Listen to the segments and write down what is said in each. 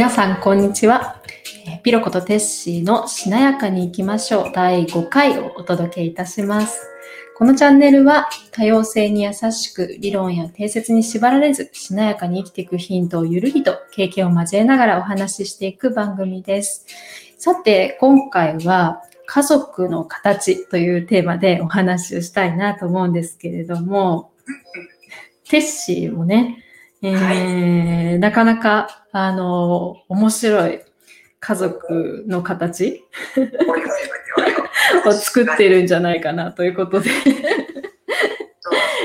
皆さん、こんにちは。えーピロコとテッシーのしなやかに行きましょう第5回をお届けいたします。このチャンネルは多様性に優しく理論や定説に縛られずしなやかに生きていくヒントをゆるりと経験を交えながらお話ししていく番組です。さて、今回は家族の形というテーマでお話をしたいなと思うんですけれども、テッシーもね、えーなかなか、あの、面白い家族の形 を作ってるんじゃないかなということで、ど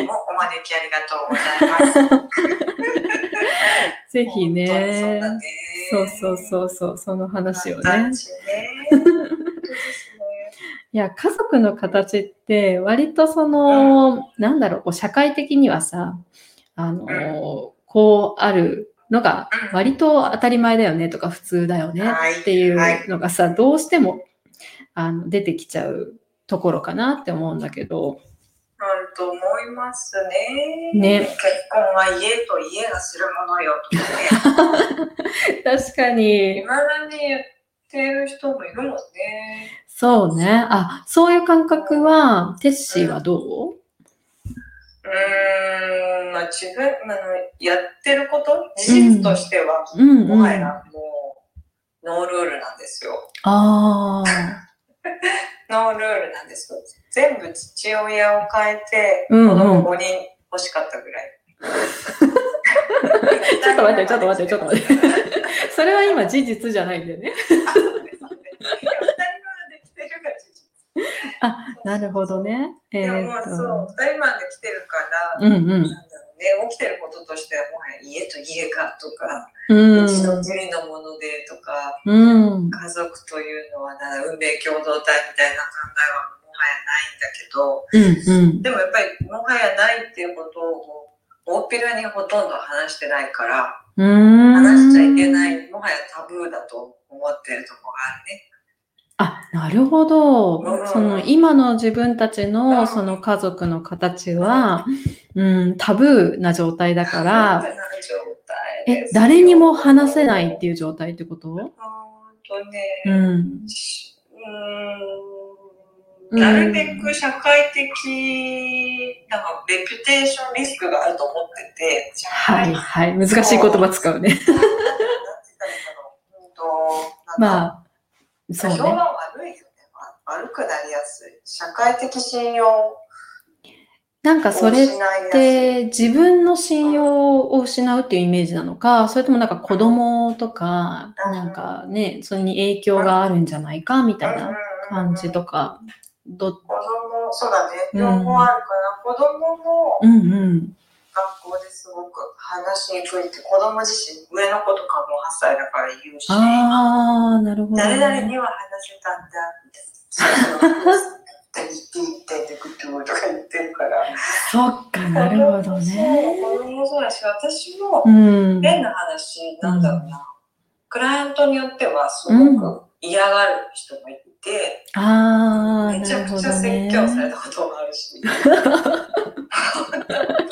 うもお招きありがとうございます。ぜひね。そうそうそうそう、その話をね。形ね。いや、家族の形って割とその、なんだろう、こう社会的にはさ、あの、こうあるのが割と当たり前だよねとか普通だよねっていうのがさ、どうしてもあの出てきちゃうところかなって思うんだけど、本当思いますね。ね結婚は家と家がするものよとかね。確かにい、まだに言ってる人もいるもんね。そうね。あ、そういう感覚は、テッシーはどうう？ーん、まあ自分、あの、やってること、事実としては、うんうん。もはやもう、ノールールなんですよ。ああ。ノールールなんですよ。全部父親を変えて、子供5人欲しかったぐらい。ちょっと待って、ちょっと待って、ちょっと待って。それは今事実じゃないんだよね。当たり前できてるが事実。あ、なるほどね。えでもまあそう、と。当たり前できてるから、うんうん。ね、起きてることとしては、もはや家と家がとか、うんうちの国のものでとか、うん。家族というのはな運命共同体みたいな考えはもはやないんだけど、うんうん。でもやっぱりもはやないっていうことを大っぴらにほとんど話してないから。話しちゃいけない、もはやタブーだと思ってるとこがあるね。あ、なるほど。う。ん。その今の自分たちうん。のその家族の形は、うん、タブーな状態だから、え誰にも話せないっていう状態ってこと？う。うん。うん。なるべく社会的なんかレピュテーションリスクがあると思ってて、はいはい。難しい言葉使うね。まあ、そう評判ね。悪いよね。悪くなりやすい。社会的信用なんかをそれっ。て自分の信用を失うっていうイメージなのか、それともなんか子供とか、なんかね、それに影響があるんじゃないかみたいな感じとか、ど、子供、そうだね。あるかな。子供もうんうん。学校ですごく話しにくいって、子供自身、上の子とかも8歳だから言うし、ああ、なるほど、誰々ね。には話せたんだ、みたいな。言って言ってってこととか言ってるから。そっか、なるほどね。子供もそうだし、私もうん。変な話、なんだろうな。クライアントによってはすごく嫌がる人もいて、ああ、めちゃくちゃ説ね。教されたこともあるし。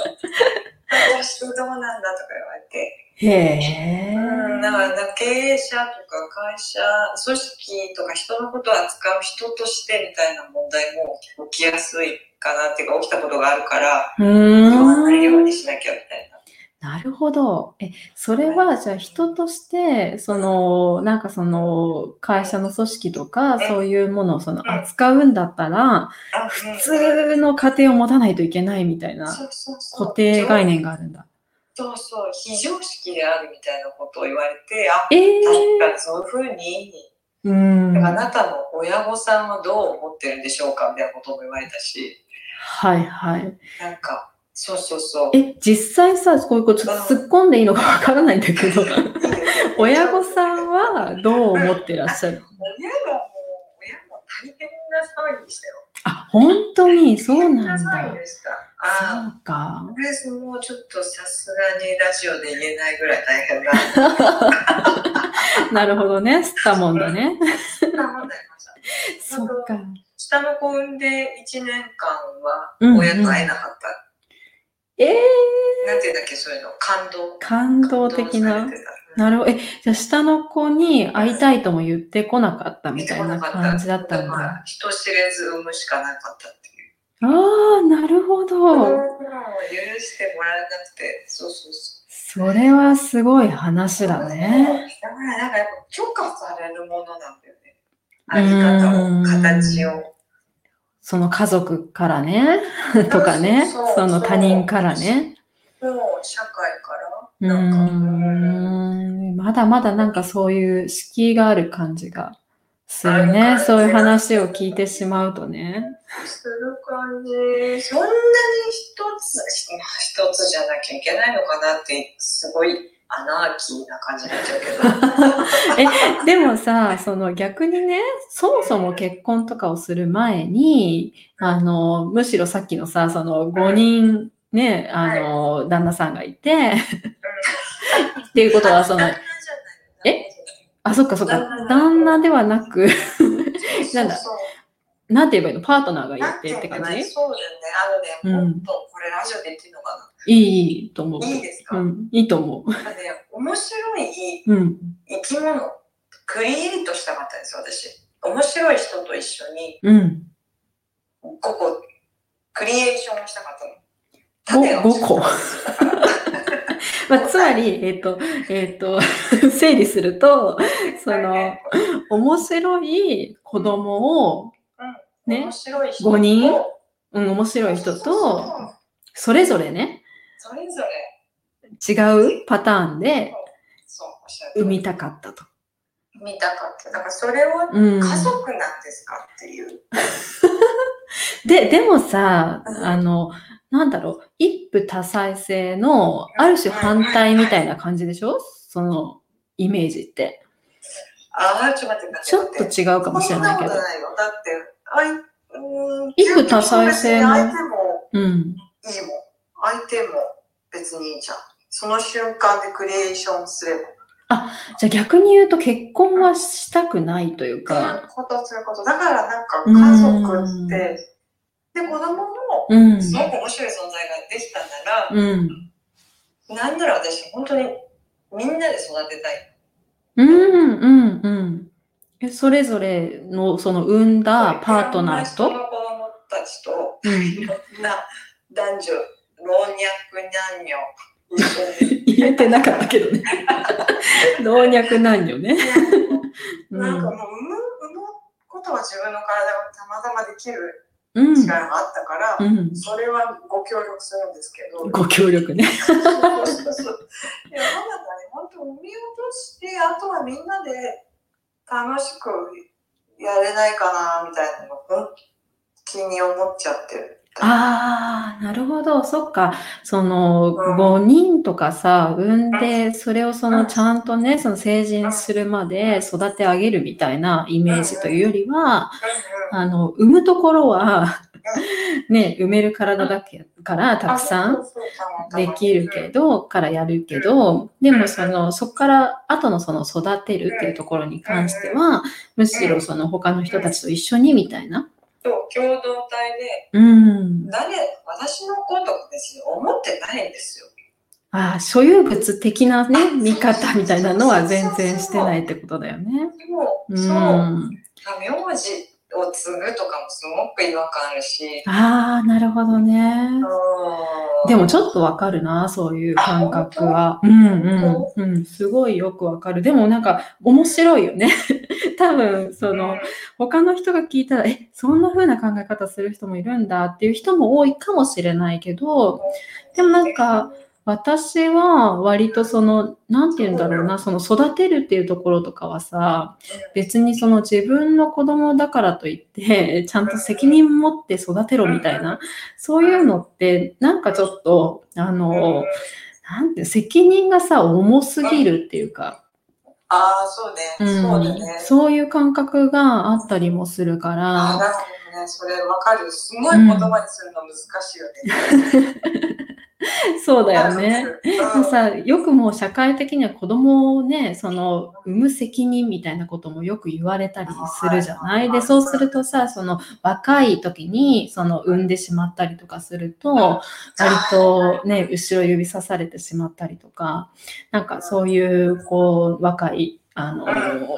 私どうなんだ？とか言われて。へえ。うん、だから経営者とか会社、組織とか人のことを扱う人としてみたいな問題も起きやすいかなっていうか起きたことがあるから、う言わないよう。にしなきゃみたいな。なるほど。え、それはじゃあ人として、その、なんかその会社の組織とか、そういうものをその扱うんだったら、普通の家庭を持たないといけないみたいな固定概念があるんだ。そうそう、非常識であるみたいなことを言われて、あ、ええ確かにそういうふうに、うん。あはなたの親御さんはどう思ってるんでしょうかみたいなことも言われたし、いはい。なんか、そうそうそう。え、実際さ、こういうこと突っ込んでいいのかわからないんだけど、親御さんはどう思ってらっしゃる？親がもう、親も大変な騒ぎでしたよ。あ、本当に？そうなんだ。でした。あそうかあ、。これもうちょっとさすがにラジオで言えないぐらい大変だ。なるほどね。吸ったもんだね。そんな問題ありました。そっか。下の子産んで1年間はうんうん親と会えなかった。ええなんていうんだっけ、そういうの？感動。感動的な？なるほど。え、じゃあ下の子に会いたいとも言ってこなかったみたいな感じだったんだ。から人知れず産むしかなかったっていう。ああ、なるほうんど。許してもらえなくて、そうそうそそれはすごい話う。だね。だからなんかやっぱ許可されるものなんだよね。あり方を、形を。その家族からね、とかね、その他人からね。もう社会から。うんまだまだなんかそういう敷居がある感じがするね。そういう話を聞いてしまうとね。する感じ。そんなに一つ、一つじゃなきゃいけないのかなって、すごいアナーキーな感じになっちゃうけど。え、でもさ、その逆にね、そもそも結婚とかをする前に、あの、むしろさっきのさ、その5人ね、あの、旦那さんがいて、っていうことはそのえ？あ、そっかそっか。旦那、ではなく、なんだなんて言えばいいの？パートナーがいなんてって感じそうだよね。あのね、うん。もっとこれラジオで言っていいのかいいと思う。な。いいですか、うん、いいと思なんかね、面白い。生き物、クリエイトしたかったんですよ、私。面白い人と一緒に、うん。ここ、クリエーションをしたかったの。ご種を5個。まあ、つまり、えっ、と、えっ、と、整理すると、その、面白い子供を、ね面白い人五人？とうん、面白い人と、うそれぞれね、それぞれ、違う？パターンで産みたかったと。見たかった。だからそれをうん。家族なんですかっていう。で、でもさ、うんあの、なんだろう、一夫多妻制の、ある種反対みたいな感じでしょ？その、イメージって。ああ、ちょっと待って、ちょっと違うかもしれないけどそん。なことないよ。だって、あいうーん一夫多妻制の相手もうん。いいもん。相手も別にいいじゃん。その瞬間でクリエーションすれば。じゃあ逆に言うと結婚はしたくないというそういうか、こと、そういうこと。だからなんか家族って、で、子供もうん。すごく面白い存在ができたなら、うん。なんなら私、本当にみんなで育てたい。うん、うん、うん。え、それぞれの、その、産んだパートナーと？子供たちと、うん。いろんな男女、老若男女。言えてなかったけどね。老若男女ね。うなんかもう産む、ん。産むことは自分の体がたまたまできるうん。力があったから、うん。それはご協力するんですけど。ご協力ね。そうそうそういや、まだね、本当産み落として、あとはみんなで楽しくやれないかな、みたいなの、本気に思っちゃってる。ああ、なるほど。そっか。その、うん。5人とかさ、産んで、それをその、ちゃんとね、その成人するまで育て上げるみたいなイメージというよりは、うんあの、産むところは、ね、産める体だけからたくさんできるけど、からやるけど、でもその、そこから後のその育てるっていうところに関しては、むしろその他の人たちと一緒にみたいな。と共同体で、うん。誰、私のことか別に思ってないんですよ。ああ、所有物的なね、見方みたいなのは全然してないってことだよね。でも、うそう、ん。名字を継ぐとかもすごく違和感あるし、ああ、なるほどね。うんでもちょっとわかるな、そういう感覚は。うんうんうん。すごいよくわかる。でもなんか面白いよね。多分、その、他の人が聞いたら、え、そんな風な考え方する人もいるんだっていう人も多いかもしれないけど、でもなんか、私は割とその、なんて言うんだろうな、その育てるっていうところとかはさ、別にその自分の子供だからといって、ちゃんと責任持って育てろみたいな、そういうのって、なんかちょっと、あの、なんて、責任がさ、重すぎるっていうか、ああ、そうね。そうだね。そういう感覚があったりもするかああ、ら、なるほどね。それわかる。すごい言葉にするの難しいよね。そうだよね。うんさ、よくもう社会的には子供をね、その、産む責任みたいなこともよく言われたりするじゃない？で、そうするとさ、その若い時に、その産んでしまったりとかすると、割とね、後ろ指さされてしまったりとか、なんかそういう、こう、若い、あの、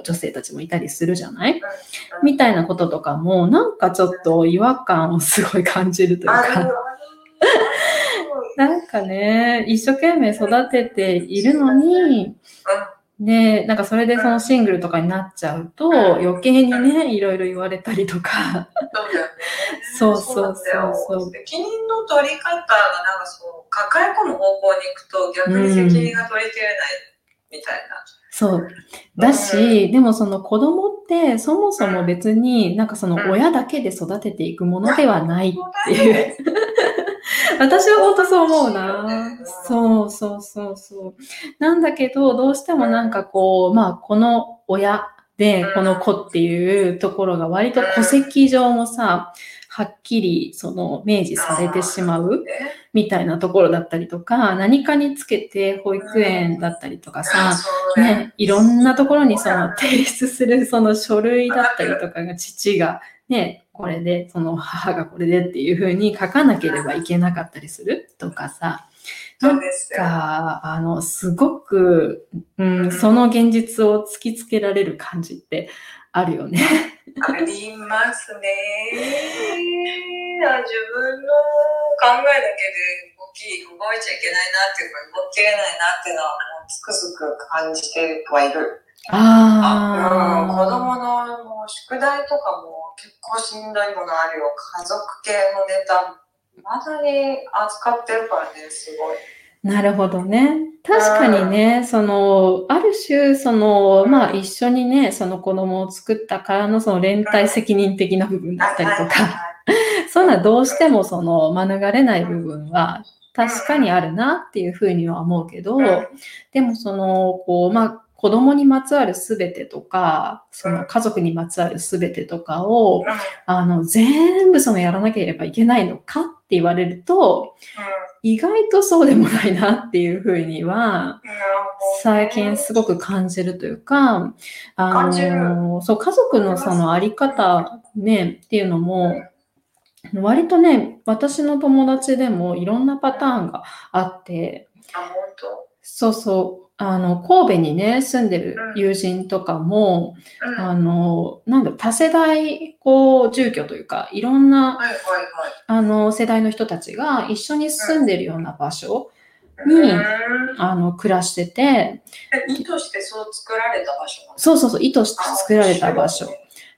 女性たちもいたりするじゃない？みたいなこととかも、なんかちょっと違和感をすごい感じるというか。なんかね、一生懸命育てているのに、で、なんかそれでそのシングルとかになっちゃうと、余計にね、いろいろ言われたりとか。そう。そうそうそう責任の取り方がなんかそう、抱え込む方向に行くと逆に責任が取りきれないみたいな。そう。だし、でもその子供ってそもそも別になんかその親だけで育てていくものではないっていう。私は本当そう思うな。そうそうそうそう。なんだけど、どうしてもなんかこう、まあこの親でこの子っていうところが割と戸籍上もさ、はっきりその明示されてしまうねみたいなところだったりとか、何かにつけて保育園だったりとかさ、ね、いろんなところにその提出するその書類だったりとかが父がね、これで、その母がこれでっていうふうに書かなければいけなかったりする？とかさ、そうですよ。が、あの、すごく、うん、その現実を突きつけられる感じってあるよね。ありますね。あ自分の考えだけで動き、動いちゃいけないなっていうか、動ききれないなっていうのは、つくづく感じてはいる。あ、うん、子あ供のもう宿題とかも結構しんどいものあるよ。家族系のネタ、まだに扱ってるからね、すごい。あ、なるほどね。確かにね、その、ある種、その、まあ一緒にね、その子供を作ったからのその連帯責任的な部分だったりとか、そういうのはどうしてもその免れない部分は確かにあるなっていうふうには思うけど、でもその、こう、まあ子供にまつわるすべてとか、その家族にまつわるすべてとかを、あの、全部そのやらなければいけないのかって言われると、意外とそうでもないなっていうふうには、最近すごく感じるというか、あの、そう、家族のそのあり方ね、っていうのも、割とね、私の友達でもいろんなパターンがあって、そうそう、あの、神戸にね、住んでる友人とかも、うん。あの、なんだ多世代、こう、住居というか、いろんな、はいはいはい。あの、世代の人たちが一緒に住んでるような場所にうんあの、暮らしてて、え意図してそう作られた場所そうそうそう、意図して作られた場所。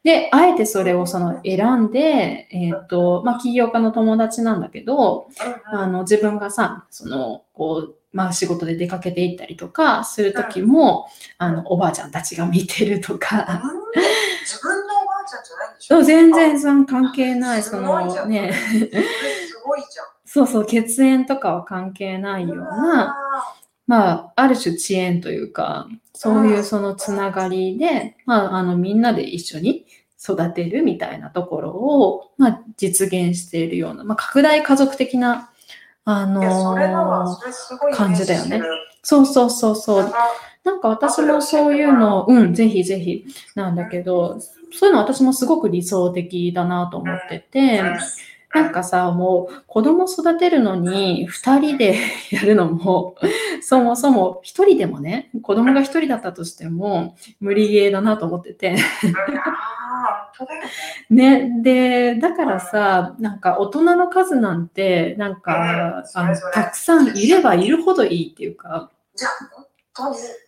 で、あえてそれをその選んで、えっ、と、まあ、起業家の友達なんだけど、あの、自分がさ、その、こう、まあ、仕事で出かけて行ったりとかするときも、あの、おばあちゃんたちが見てるとか、うん自分のおばあちゃんじゃないんでしょ？全然その関係ない、そのね、すごいじゃん。そうそう、血縁とかは関係ないような、まあ、ある種遅延というか、そういうそのつながりで、まあ、あの、みんなで一緒に育てるみたいなところを、まあ、実現しているような、まあ、拡大家族的な、あ。のー感じだよねそうそうそうそう。なんか私もそういうの、うん、ぜひぜひなんだけど、そういうの私もすごく理想的だなと思ってて、なんかさ、もう子供育てるのに二人で やるのも、そもそも一人でもね、子供が一人だったとしても無理ゲーだなと思ってて。だよね。ね、で、だからさ、なんか大人の数なんて、なんか、あのたくさんいればいるほどいいっていうか。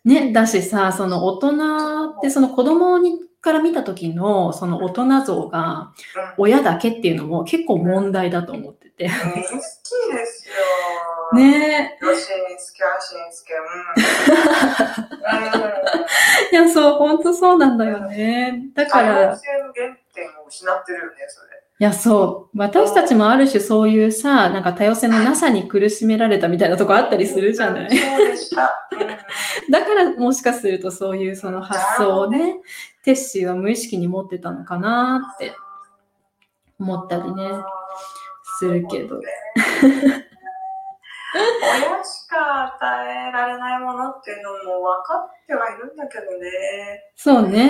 ね、だしさ、その大人ってその子供にから見た時のその大人像が親だけっていうのも結構問題だと思ってて。うん、好きですよ。。ねよしにつけ、足につけ、うん。うん。いや、そう、本当そうなんだよね。だから、原点を失ってるよね、それ。や、そう、私たちもある種そういうさ、なんか多様性のなさに苦しめられたみたいなとこあったりするじゃないだからもしかするとそういうその発想をね、テッシーは無意識に持ってたのかなって思ったりね。するけど。親しか与えられないものっていうのも分かってはいるんだけどね。そうね。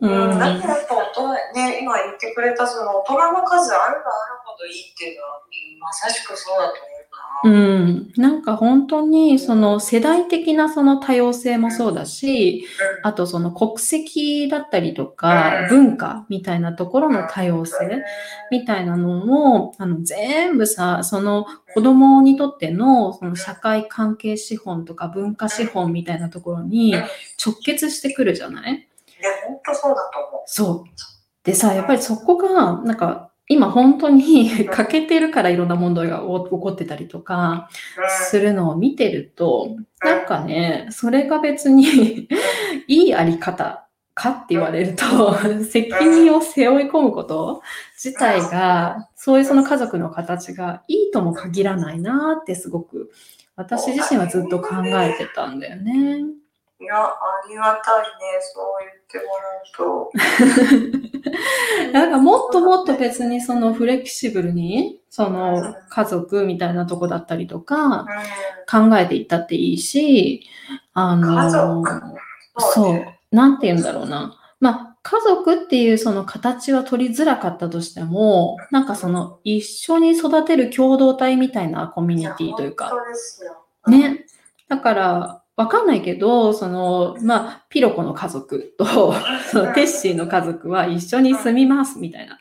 ううん、ん。だってやっぱ大人、ね、今言ってくれたその大人の数あればあるほどいいっていうのは、まさしくそうだと思うん。なんか本当にその世代的なその多様性もそうだし、あとその国籍だったりとか文化みたいなところの多様性みたいなのも、あの全部さ、その子供にとってのその社会関係資本とか文化資本みたいなところにうん。直結してくるじゃない？いや、本当そうだと思そう。でさ、やっぱりそこが、なんか、今本当に 欠けてるからいろんな問題が 起こってたりとか。するのを見てると、なんかね、それが別に いいあり方かって言われると、責任を背負い込むこと自体が、そういうその家族の形がいいとも限らないなってすごく、私自身はずっと考えてたんだよね。いや、ありがたいね、そう言ってもらうと。なんかもっともっと別にそのフレキシブルに、その家族みたいなとこだったりとか考えていったっていいし、あの、家族？そうね、なんて言うんだろうな。まあ、家族っていうその形は取りづらかったとしても、なんかその一緒に育てる共同体みたいなコミュニティというか、本当ですよ。ね。だから、わかんないけど、その、まあ、ピロコの家族と、そのテッシーの家族は一緒に住みますみたいな。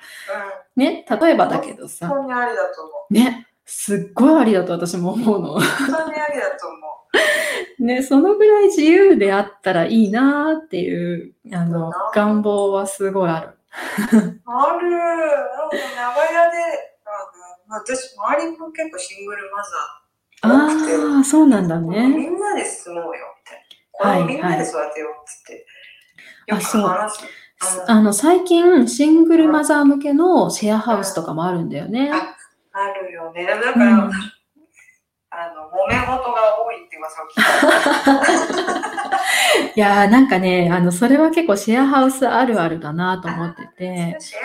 うん。ね、例えばだけどさ、本当にありだと思う。ね、すっごいありだと私も思うの。本当にありだと思う。ね、そのぐらい自由であったらいいなっていう、あの、願望はすごいある。ある。なんか長屋で、あの、私、周りも結構シングルマザー。ああ、そうなんだみね。んなで住もうよ、みたいな。これをみんなで育てようっつって。よくあそうあの、最近、シングルマザー向けのシェアハウスとかもあるんだよね。あるよね。だうから、ん、あの、揉め事が多いって噂を聞いた。いやー、なんかね、あの、それは結構シェアハウスあるあるだなと思ってて。シェア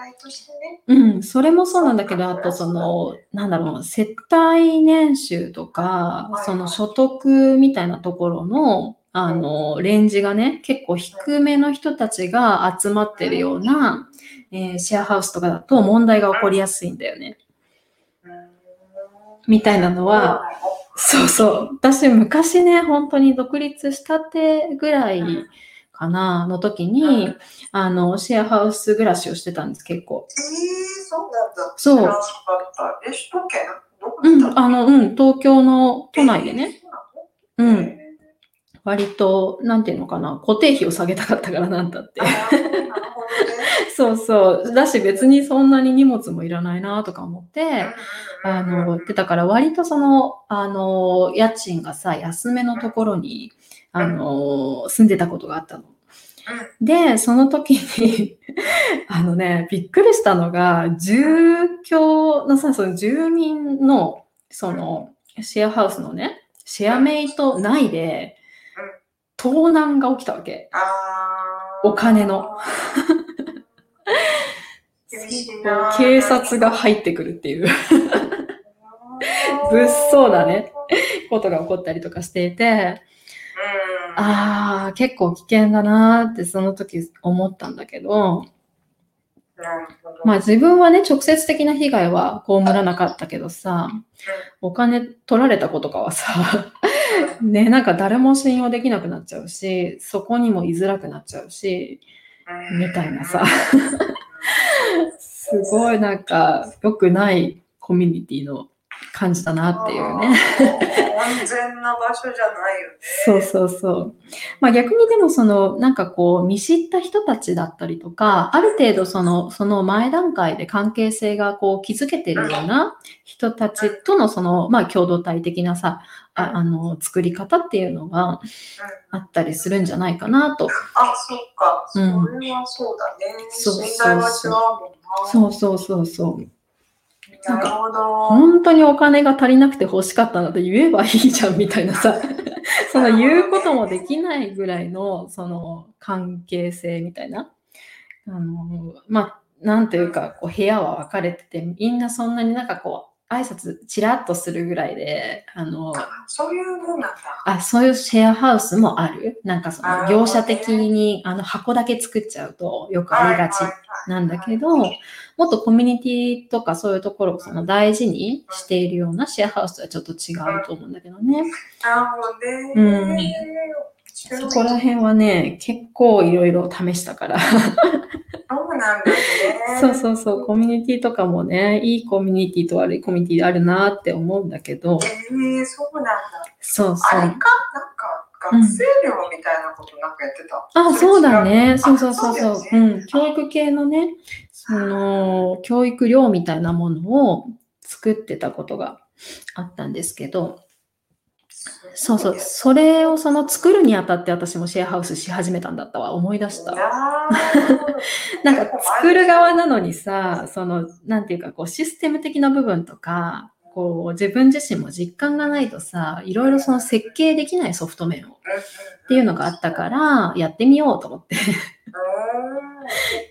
体としてね。うん、それもそうなんだけど、あとその、なんだろう、世帯年収とかはい、その所得みたいなところの、あの、レンジがね、結構低めの人たちが集まってるような、えーシェアハウスとかだと問題が起こりやすいんだよね。みたいなのは、そうそう。私、昔ね、本当に独立したてぐらいかな、の時に、あの、シェアハウス暮らしをしてたんです、結構。えー、そうなんだ。そう知らなかった。え、首都圏？どこうん、あの、うん、東京の都内でね、。えーそうん、割と、なんていうのかな、固定費を下げたかったからなんだって。そうそう。だし別にそんなに荷物もいらないなとか思って、あの、ってたから割とその、あの、家賃がさ、安めのところに、あの、住んでたことがあったの。で、その時に、あのね、びっくりしたのが、住居のさ、その住民の、その、シェアハウスのね、シェアメイト内で、盗難が起きたわけ。お金の。警察が入ってくるっていう 物騒だね。ことが起こったりとかしていて、うん。ああ、結構危険だなーってその時思ったんだけど。まあ自分はね、直接的な被害は被らなかったけどさ、お金取られた子とかはさ、ね、なんか誰も信用できなくなっちゃうし、そこにも居づらくなっちゃうし、みたいなさ、すごいなんか良くないコミュニティの感じだなっていうね。安全な場所じゃないよね。そうそうそう。まあ逆にでもそのなんかこう見知った人たちだったりとか、ある程度そのその前段階で関係性がこう築けてるような人たちとのそのまあ共同体的なさ、ああの作り方っていうのがあったりするんじゃないかなと。あ、そっか。そうんれはそうだね。そうそうそう信頼は違うもんな。そうそうそうそう。なるほど。本当にお金が足りなくて欲しかったので言えばいいじゃんみたいなさ、その言うこともできないぐらいのその関係性みたいな。あの、まあ、なんというか、こう部屋は分かれてて、みんなそんなになんかこう、挨拶ちらっとするぐらいで、あの、あそういうもんなんだ。あ、そういうシェアハウスもある？なんかその業者的にあの箱だけ作っちゃうとよくありがちなんだけど、もっとコミュニティとかそういうところをその大事にしているようなシェアハウスとはちょっと違うと思うんだけどね。なるほどね。うん面そこら辺はね、結構いろいろ試したから。そうなんだね。そうそうそう、コミュニティとかもね、いいコミュニティと悪いコミュニティあるなって思うんだけど、えー、そうなんだ。そうそあれか？なんう。か学生寮みたいなことなんかやってた。あ、そうだね。そうそうそうそう。そうねうん。教育系のね、その、教育寮みたいなものを作ってたことがあったんですけど、そうそう。それをその作るにあたって私もシェアハウスし始めたんだったわ。思い出した。なんか作る側なのにさ、その、なんていうか、こう、システム的な部分とか、こう、自分自身も実感がないとさ、いろいろその設計できないソフト面をっていうのがあったから、やってみようと思って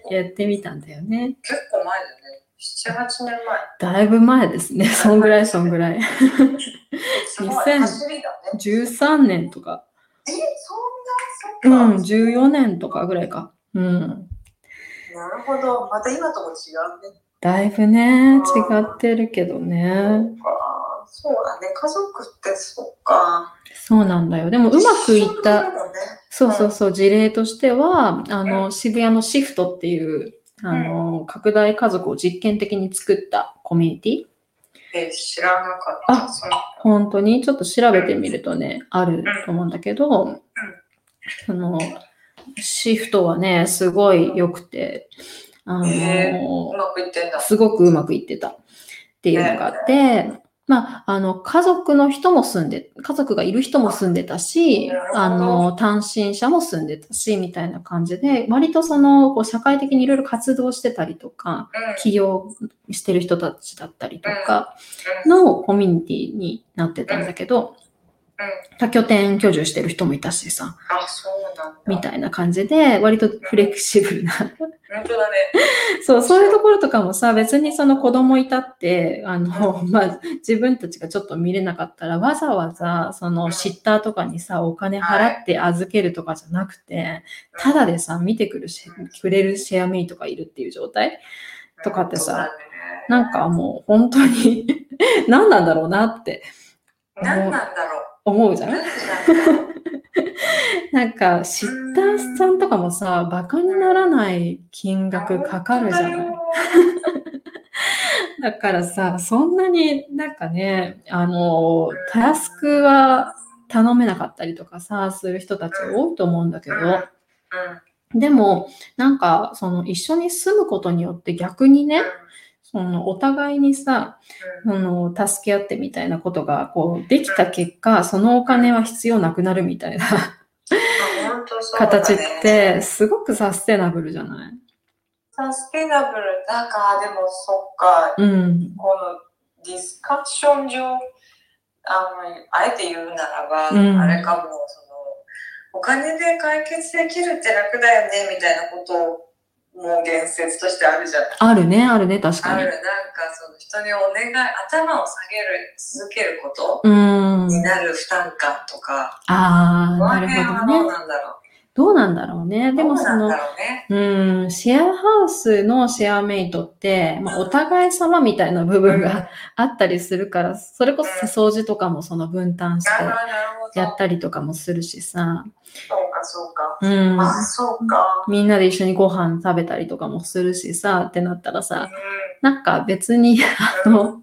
うん やってみたんだよね。結構前だね。7、8年前。だいぶ前ですね。そんぐらいそんぐらい。すごい 2000走りだね。13年とか、え、うん、そんな、そっか。14年とかぐらいか。うん。なるほど。また今とも違うね。だいぶね、違ってるけどね。そうだね。家族ってそっか。そうなんだよ。でもうまくいった。ねそうそうそう、事例としては、あの、渋谷のシフトっていう、あの、拡大家族を実験的に作ったコミュニティ？え、知らなかった。あ本当に？ちょっと調べてみるとね、あると思うんだけど、その、シフトはね、すごい良くて、あの、へうまくいってんだ。すごくうまくいってたっていうのがあって、まあ、あの、家族の人も住んで、家族がいる人も住んでたしあの、単身者も住んでたし、みたいな感じで、割とその、こう社会的にいろいろ活動してたりとか、うん。起業してる人たちだったりとかうん。のコミュニティになってたんだけど、多拠点居住してる人もいたしさ、あ、そうなんだ。みたいな感じで、割とフレキシブルな。本当だね。そう、そういうところとかもさ、別にその子供いたって、あの、まあ、自分たちがちょっと見れなかったら、わざわざ、その、シッターとかにさ、お金払って預けるとかじゃなくて、ただでさ、見てくるし、くれるシェアメイトがいるっていう状態？とかってさなんかもう、本当に 何なんだろうなって。何なんだろう。思うじゃん。何 なんか、シッターさんとかもさ、バカにならない金額かかるじゃない。だからさ、そんなになんかね、あの、タスクは頼めなかったりとかさ、する人たち多いと思うんだけど、うん。でも、なんか、その一緒に住むことによって逆にね、そのお互いにさ、うん。その助け合ってみたいなことがこうできた結果、そのお金は必要なくなるみたいな形って、すごくサステナブルじゃない？サステナブル。だからでもそっか。うん。このディスカッション上あのあえて言うならば、うん。あれかも。そのお金で解決できるって楽だよねみたいなことも言説としてあるじゃない。あるね、あるね、確かにある。なんかその人にお願い頭を下げる続けることうん。になる負担感とか、ああ、なるほどね。どうなんだろう。どうなんだろうね。でもそのどうね。うん、シェアハウスのシェアメイトって、まあ、お互い様みたいな部分があったりするから、それこそ掃除とかもその分担して。やったりとかもするしさ、かそうか。うん、あ、そうか。みんなで一緒にご飯食べたりとかもするしさ、ってなったらうさん、なんか別に、あの、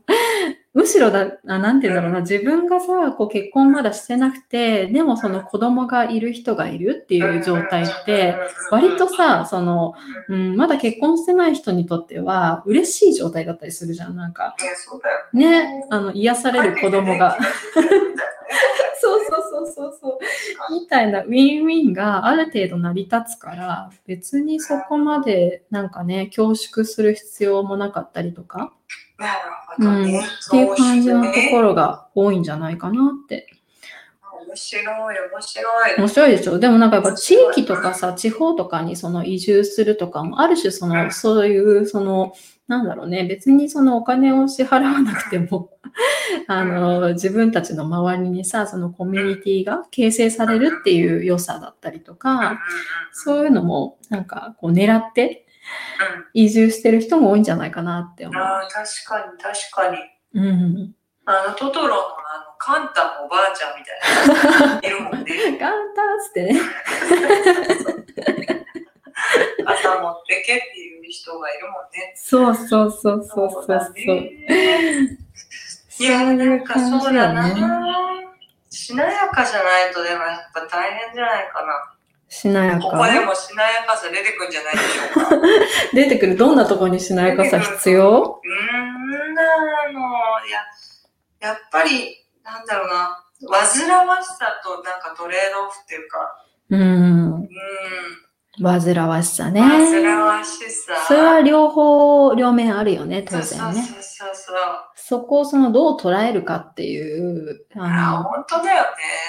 むしろだ、あなんて言うんだろうな、自分がさ、こう結婚まだしてなくて、でもその子供がいる人がいるっていう状態って、、割とさ、その、うん、まだ結婚してない人にとっては嬉しい状態だったりするじゃん。なんか。ね、あの、癒される子供が。そうそうそう。みたいなウィンウィンがある程度成り立つから、別にそこまでなんかね、恐縮する必要もなかったりとか、なるほどね。っていう感じのところ。ろが多いんじゃないかなって。面白い、面白い。面白いでしょ？でもなんかやっぱ地域とかさ、地方とかにその移住するとかも、ある種その、そういうその、なんだろうね、別にそのお金を支払わなくても、あの、自分たちの周りにさ、そのコミュニティが形成されるっていう良さだったりとか、そういうのもなんかこう狙って移住してる人も多いんじゃないかなって思う。ああ、確かに、確かに。うん。あの、トトロのあの、カンタのおばあちゃんみたいな。いるもんね。ガンターっつってね。朝持ってけっていう人がいるもんね。そうそうそうそうそうだそう。ねいや、ないんかそうだ。な。しなやかじゃないと、でもやっぱ大変じゃないかな。しなやここでか。もしなやかさ出てくんじゃないでしょうか。う 出てくるどんなとこにしなやかさ必要？ーん、なの。いや、やっぱり、なんだろうな。煩わしさとなんかトレードオフっていうか、うん。うん、煩わしさね。煩わしさ。それは両方、両面あるよね、当然ね。そうそうそう。そこをそのどう捉えるかっていう、あ、あ本当だよね。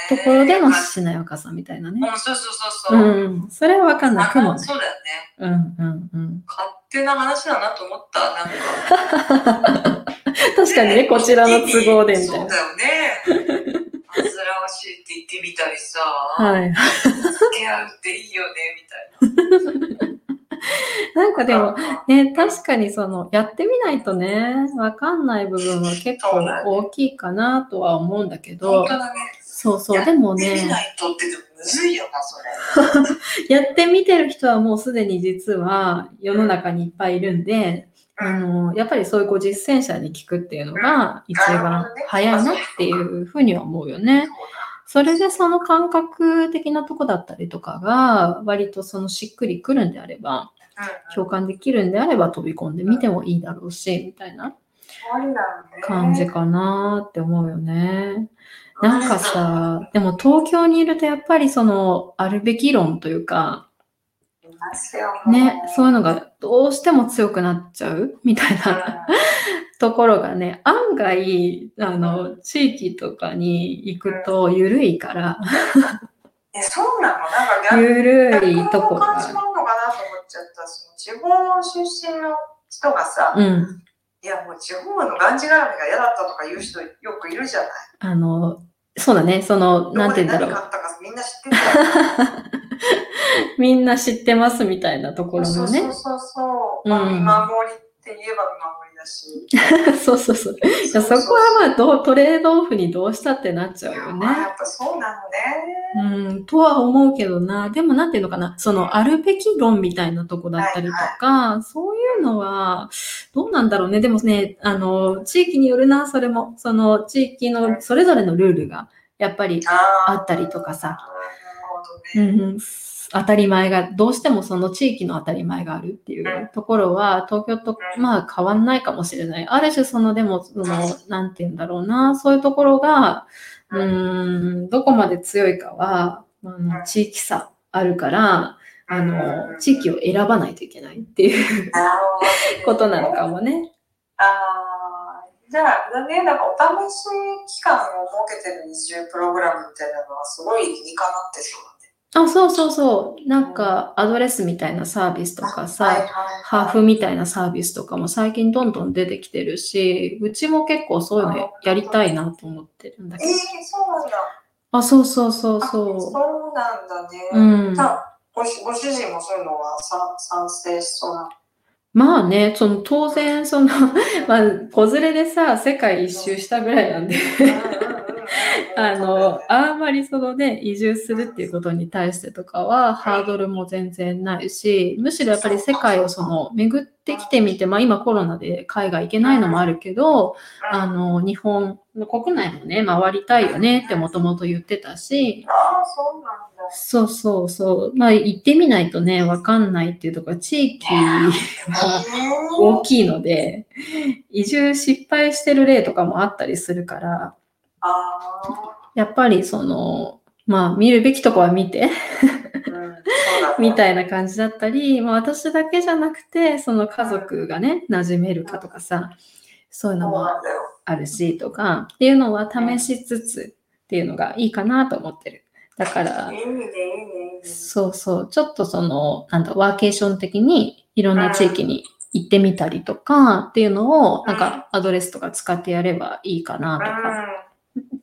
の、ところでのうん、しなやかさみたいなね。そうそうそうそう。うん。それはわかんなくもね。そうだよね。うんうんうん。勝手な話だなと思った。なんか。確かにね、こちらの都合でみたいな。そうだよね。煩わしいって言ってみたりさ、はい。付き合うっていいよね、みたいな。なんかでも、ね、確かにその、やってみないとね、わかんない部分は結構大きいかなとは思うんだけど。そうそう、でもね、やってみないとってでもむずいよな、それ。やってみてる人はもうすでに実は世の中にいっぱいいるんで、あの、やっぱりそういうこう実践者に聞くっていうのが一番早いなっていうふうには思うよね。それでその感覚的なとこだったりとかが割とそのしっくりくるんであれば、共感できるんであれば飛び込んでみてもいいだろうし、みたいな感じかなって思うよね。なんかさ、でも東京にいるとやっぱりそのあるべき論というか、ね、そういうのがどうしても強くなっちゃう？みたいなところがね、案外、あの、地域とかに行くと緩いから、え、そうなの？なんか逆緩いとこ逆の感じが。なのかなと思っちゃった。その地方出身の人がさ、うん。いやもう地方のがんじがらめが嫌だったとか言う人よくいるじゃない。あの、そうだね、その、なんて言うんだろう。みんな知ってる。みんな知ってますみたいなところのねそうそう。そうそう。まあ、うん見守りって言えば見守りだし。そうそうそう。いやそこはまあどう、トレードオフにどうしたってなっちゃうよね。まあやっぱそうなのね。うん、とは思うけどな。でもなんていうのかな。その、あるべき論みたいなとこだったりとか、そういうのは、どうなんだろうね。でもね、あの、地域によるな、それも。その、地域のそれぞれのルールが、やっぱりああったりとかさ。なるほうんどね。うん、当たり前が、どうしてもその地域の当たり前があるっていうところは、東京とまあ変わんないかもしれない。ある種その、でも、その、なんて言うんだろうな、そういうところが、うーん、どこまで強いかは、あの地域差あるから、あの、地域を選ばないといけないっていう ことなのかもね。ああ、じゃあ、だね、なんかお試し期間を設けてる移住プログラムみたいなのはすごい理にかなってそうだね。あ、そうそうそう。なんか、アドレスみたいなサービスとかさ、はいはいはいハーフみたいなサービスとかも最近どんどん出てきてるし、うちも結構そういうのやりたいなと思ってるんだけええど。そうなんだ。あ、そうそうそうあそそうなんだね。う。うんごしご主人もそういうのはさ賛成しそうな。まあね、その当然、その、まあ、子連れでさ、世界一周したぐらいなんで、あの、あんまりそのね、移住するっていうことに対してとかは、ハードルも全然ないし、むしろやっぱり世界をその、巡ってきてみて、まあ今コロナで海外行けないのもあるけど、あの、日本の国内もね、回りたいよねってもともと言ってたし、そう。そうそうまあ行ってみないとね、わかんないっていうところ、地域は大きいので、移住失敗してる例とかもあったりするから、やっぱりその、まあ見るべきとこは見て、うん。みたいな感じだったり、まあ私だけじゃなくて、その家族がね、馴染めるかとかさ、そういうのも。あるしとか、っていうのは試しつつっていうのがいいかなと思ってる。だから。そうそう、ちょっとその、なんだ、ワーケーション的にいろんな地域に行ってみたりとかっていうのを、なんかアドレスとか使ってやればいいかなとかっ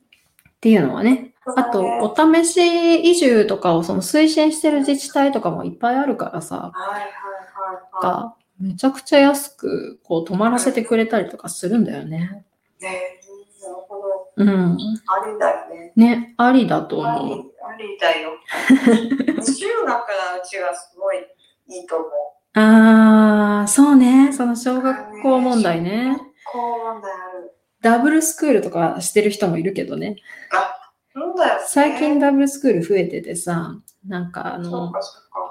ていうのはね。あと、お試し移住とかをその推進してる自治体とかもいっぱいあるからさ、めちゃくちゃ安くこう泊まらせてくれたりとかするんだよね。い。ねなるほど。うん。ありだよね。ね、ありだとあ思う。りありだよ。中学のうちがすごいいいと思う。あー、そうね。その小学校問題ね。こう問題ある。ダブルスクールとかしてる人もいるけどね。あ、そうだよ、ね。最近ダブルスクール増えててさ、なんかあの。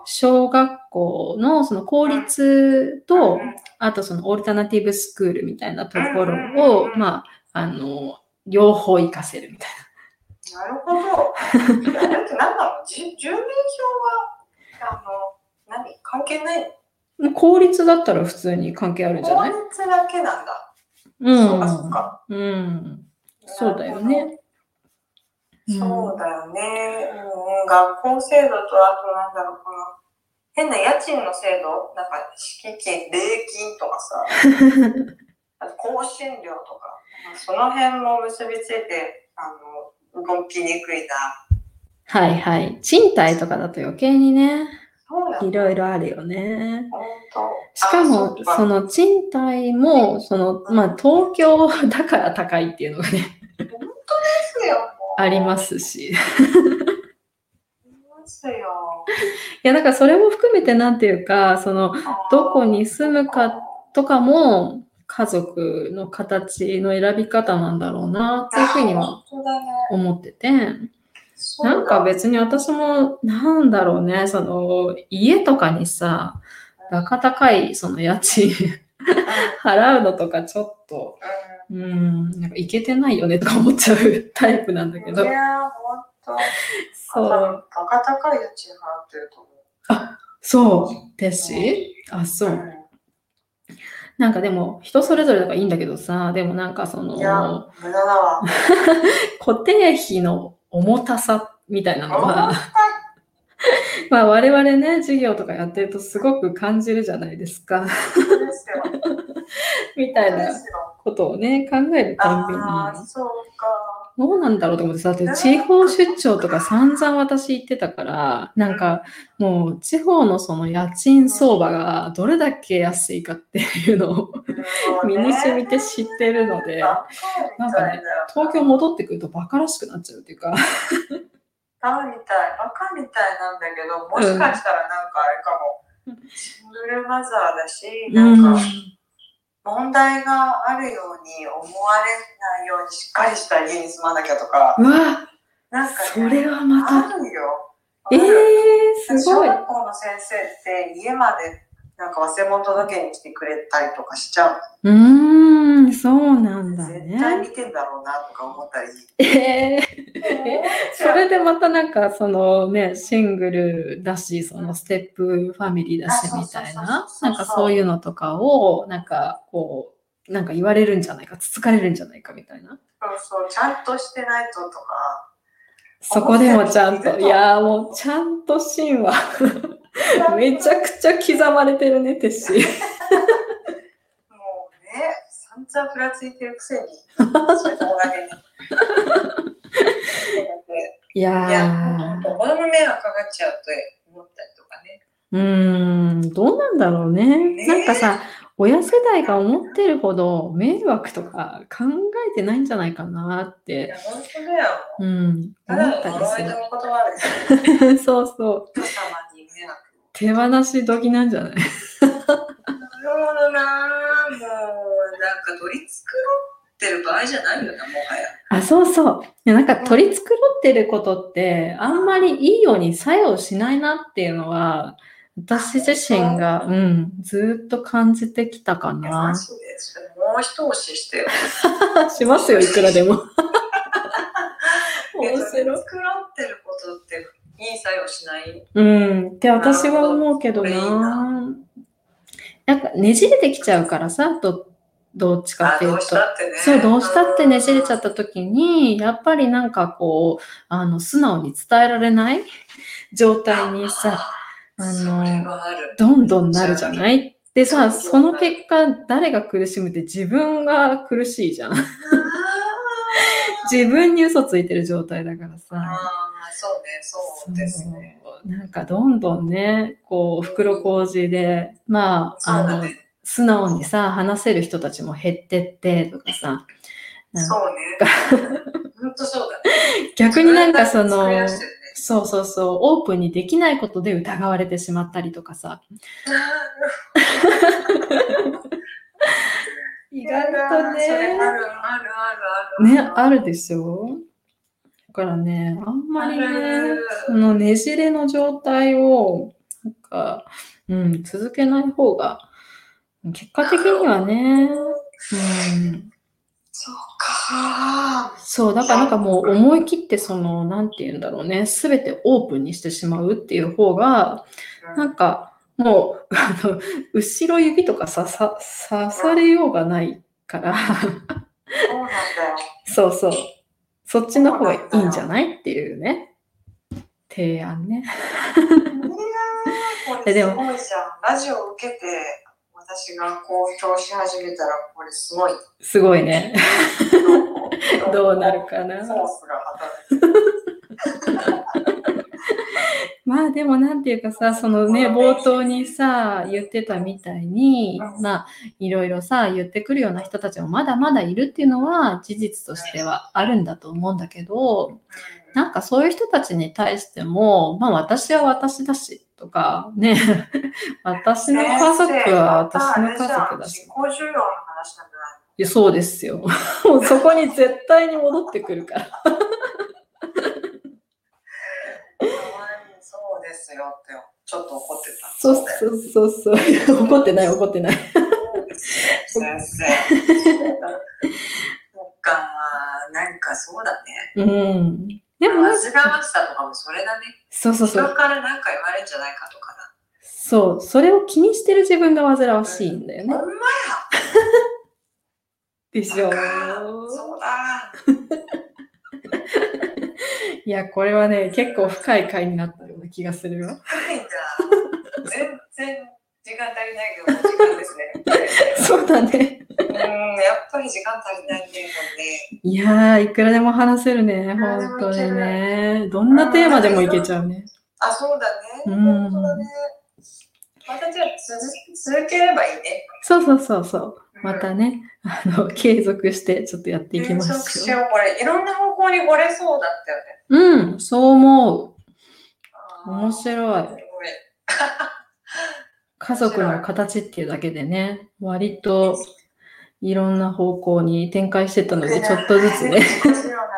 小学校のその公立とう、んあとそのオルタナティブスクールみたいなところをう、んまあ、あの、両方活かせるみたいなるほど。いやだってなんだろう、じ住民票は、あの、何？関係ない？な。公立だったら普通に関係あるんじゃ法ない？律だけなんだ。うそうかそうか。ん。うん。そうだよね。うんそうだよね。うん、学校制度と、あとなんだろう、この、変な家賃の制度、なんか、敷金、礼金とかさ、あと更新料とか、その辺も結びついて、あの、動きにくいな。はいはい。賃貸とかだと余計にね、いろいろあるよね。しかあも、その賃貸も、その、まあ、東京 だから高いっていうのがね、ですよ、もうありますし。いありますよ。や、だからそれも含めてなんていうか、その、どこに住むかとかも、家族の形の選び方なんだろうな、っていうふうには。思ってて、なんか別に私も、なんだろうね、その、家とかにさ、バカ高い、その家賃払うのとかちょっと、うん。うん、なんかいけてないよねとか思っちゃう タイプなんだけど。い、やー、ほんと。そう、バカ高い家賃払ってると思う。そう、テッシーあ、そう。ん。なんかでも、人それぞれだからいいんだけどさ、でもなんかそいやの、、無駄だわ。固定費の重たさみたいなのは、重まあ我々ね、授業とかやってるとすごく感じるじゃないですか。みたいなことをね、考えるたんびに、ああ、そうか。どうなんだろうと思ってさ、だって地方出張とか散々私行ってたから、なんかもう地方のその家賃相場がどれだけ安いかっていうのを身に染みて知ってるので、バカみたいだよ。東京戻ってくるとバカらしくなっちゃうっていうか、バカみたい、バカみたいなんだけど、もしかしたらなんかあれかも。シングルマザーだし、なんか問題があるように思われないようにしっかりした家に住まなきゃとか、うわ、なんか、それはまた、あるよ。ええー、すごい。小学校の先生って家までなんか忘れ物届けに来てくれたりとかしちゃう。うーん、そうなんだ絶対ね。見てんだろうなとか思ったり。えー、それでまたなんかそのね、シングルだし、そのステップファミリーだしあみたいななんかそういうのとかを、なんかこう、なんか言われるんじゃないか、つつかれるんじゃないかみたいな。そうそう、ちゃんとしてないととか。そこでもちゃんと、いやーもうちゃんと芯は めちゃくちゃ刻まれてるね、テッシー。もうね、散々ふらついてるくせに。いやいや、ー。子供の迷惑かかっちゃうと思ったりとかね。うーん、どうなんだろうね。ねなんかさ、親世代が思ってるほど迷惑とか考えてないんじゃないかなっいて、や、本当だよ。うん、ただの思ったり呪いのする。言葉ですよ。そうそう。手放し時なんじゃないなるほどなぁ。もう、なんか取り繕ってる場合じゃないよな、もはや。あ、そうそう。いやなんか取り繕ってることって、あんまりいいように作用しないなっていうのは、私自身が、うん、ずーっと感じてきたかなで、それもう一押ししてよ。しますよ、いくらでも。面白い。繕ってることっていい作用しない？うん、って私は思うけどなな。なんかねじれてきちゃうからさ、どどっちかあ、っていうとね。そう、どうしたってねじれちゃった時に、やっぱりなんかこう、あの、素直に伝えられない？状態にさ、あの。どんどんなるじゃない？でさ、その結果、誰が苦しむって自分が苦しいじゃん。自分に嘘ついてる状態だからさ。あーそうね、そうですね。なんかどんどんね、こう、袋小路で、まあ、あの。素直にさ、話せる人たちも減ってってとかさ、そうね。本当そうだね。逆になんかそのそうそうそう、オープンにできないことで疑われてしまったりとかさ、意外とそれあね、るあるあるある。ね、あるでしょ？だからね、あんまりねそのねじれの状態を、なんか、うん、続けない方が、結果的にはね、うん、そうか。そう、だからなんかもう思い切ってその、なんて言うんだろうね、すべてオープンにしてしまうっていう方が、なんかもう、あの、後ろ指とかささ刺されようがないから、そうなんだよ。そうそう、そっちの方がいいんじゃないっていうね、提案ね。いやーこれすごいじゃん。ラジオを受けて、私が公表し始めたら、これすごい。すごいね。どうなるかな。まあでもなんていうかさ、そのね、冒頭にさ、言ってたみたいに、まあいろいろさ、言ってくるような人たちもまだまだいるっていうのは事実としてはあるんだと思うんだけど、なんかそういう人たちに対しても、まあ私は私だし、とか、ね、私の家族は私の家族だしいそうですよ。もうそこに絶対に戻ってくるから。のそうですよって、ちょっと怒ってた。そうそうそうそう。怒ってない怒ってない。先生。そっか、なんかそうだね。うん。でも煩わなんか、しさとかもそれだね。そうそうそう人。から何か言われるんじゃないかとかだ。そう、それを気にしてる自分が煩わしいんだよねほ。んまや でしょそうだ。いや、これはね、結構深い回になったような気がするよ。深いんだ。全然時間足りないけど、時間ですね。そうだね。うん、やっぱり時間足りないね、もうね。いやー、いくらでも話せるね、本当にね。どんなテーマでもいけちゃうね。あ、そうだね。うん本当だね。またじゃあ続続ければいいね。そうそうそうそう。またね、あの、継続してちょっとやっていきま継続しょう。しよう、これ。いろんな方向に来れそうだったよね。うん、そう思う。面白い家族の形っていうだけでね、割といろんな方向に展開してたので、ちょっとずつね。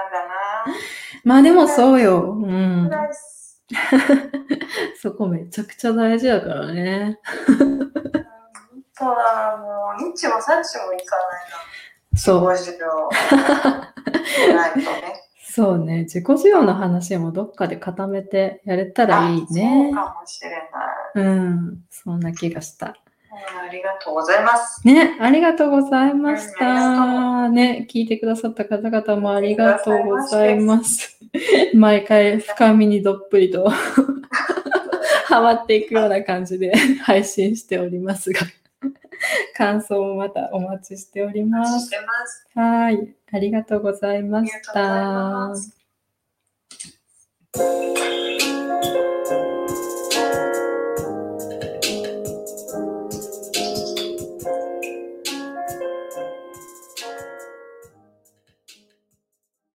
まあでもそうよ。うんそこめちゃくちゃ大事だからね。本当だ、もう、ニッチもサッチもいかないな。そう。自己需要。ないとね。そうね。自己需要の話もどっかで固めてやれたらいいあねそう。かもしれない。うん。そんな気がした。うんありがとうございます。ね、ありがとうございました。ね、聞いてくださった方々もありがとうございます。毎回深みにどっぷりと ハマっていくような感じで配信しておりますが、感想もまたお待ちしております。てます。はい、ありがとうございました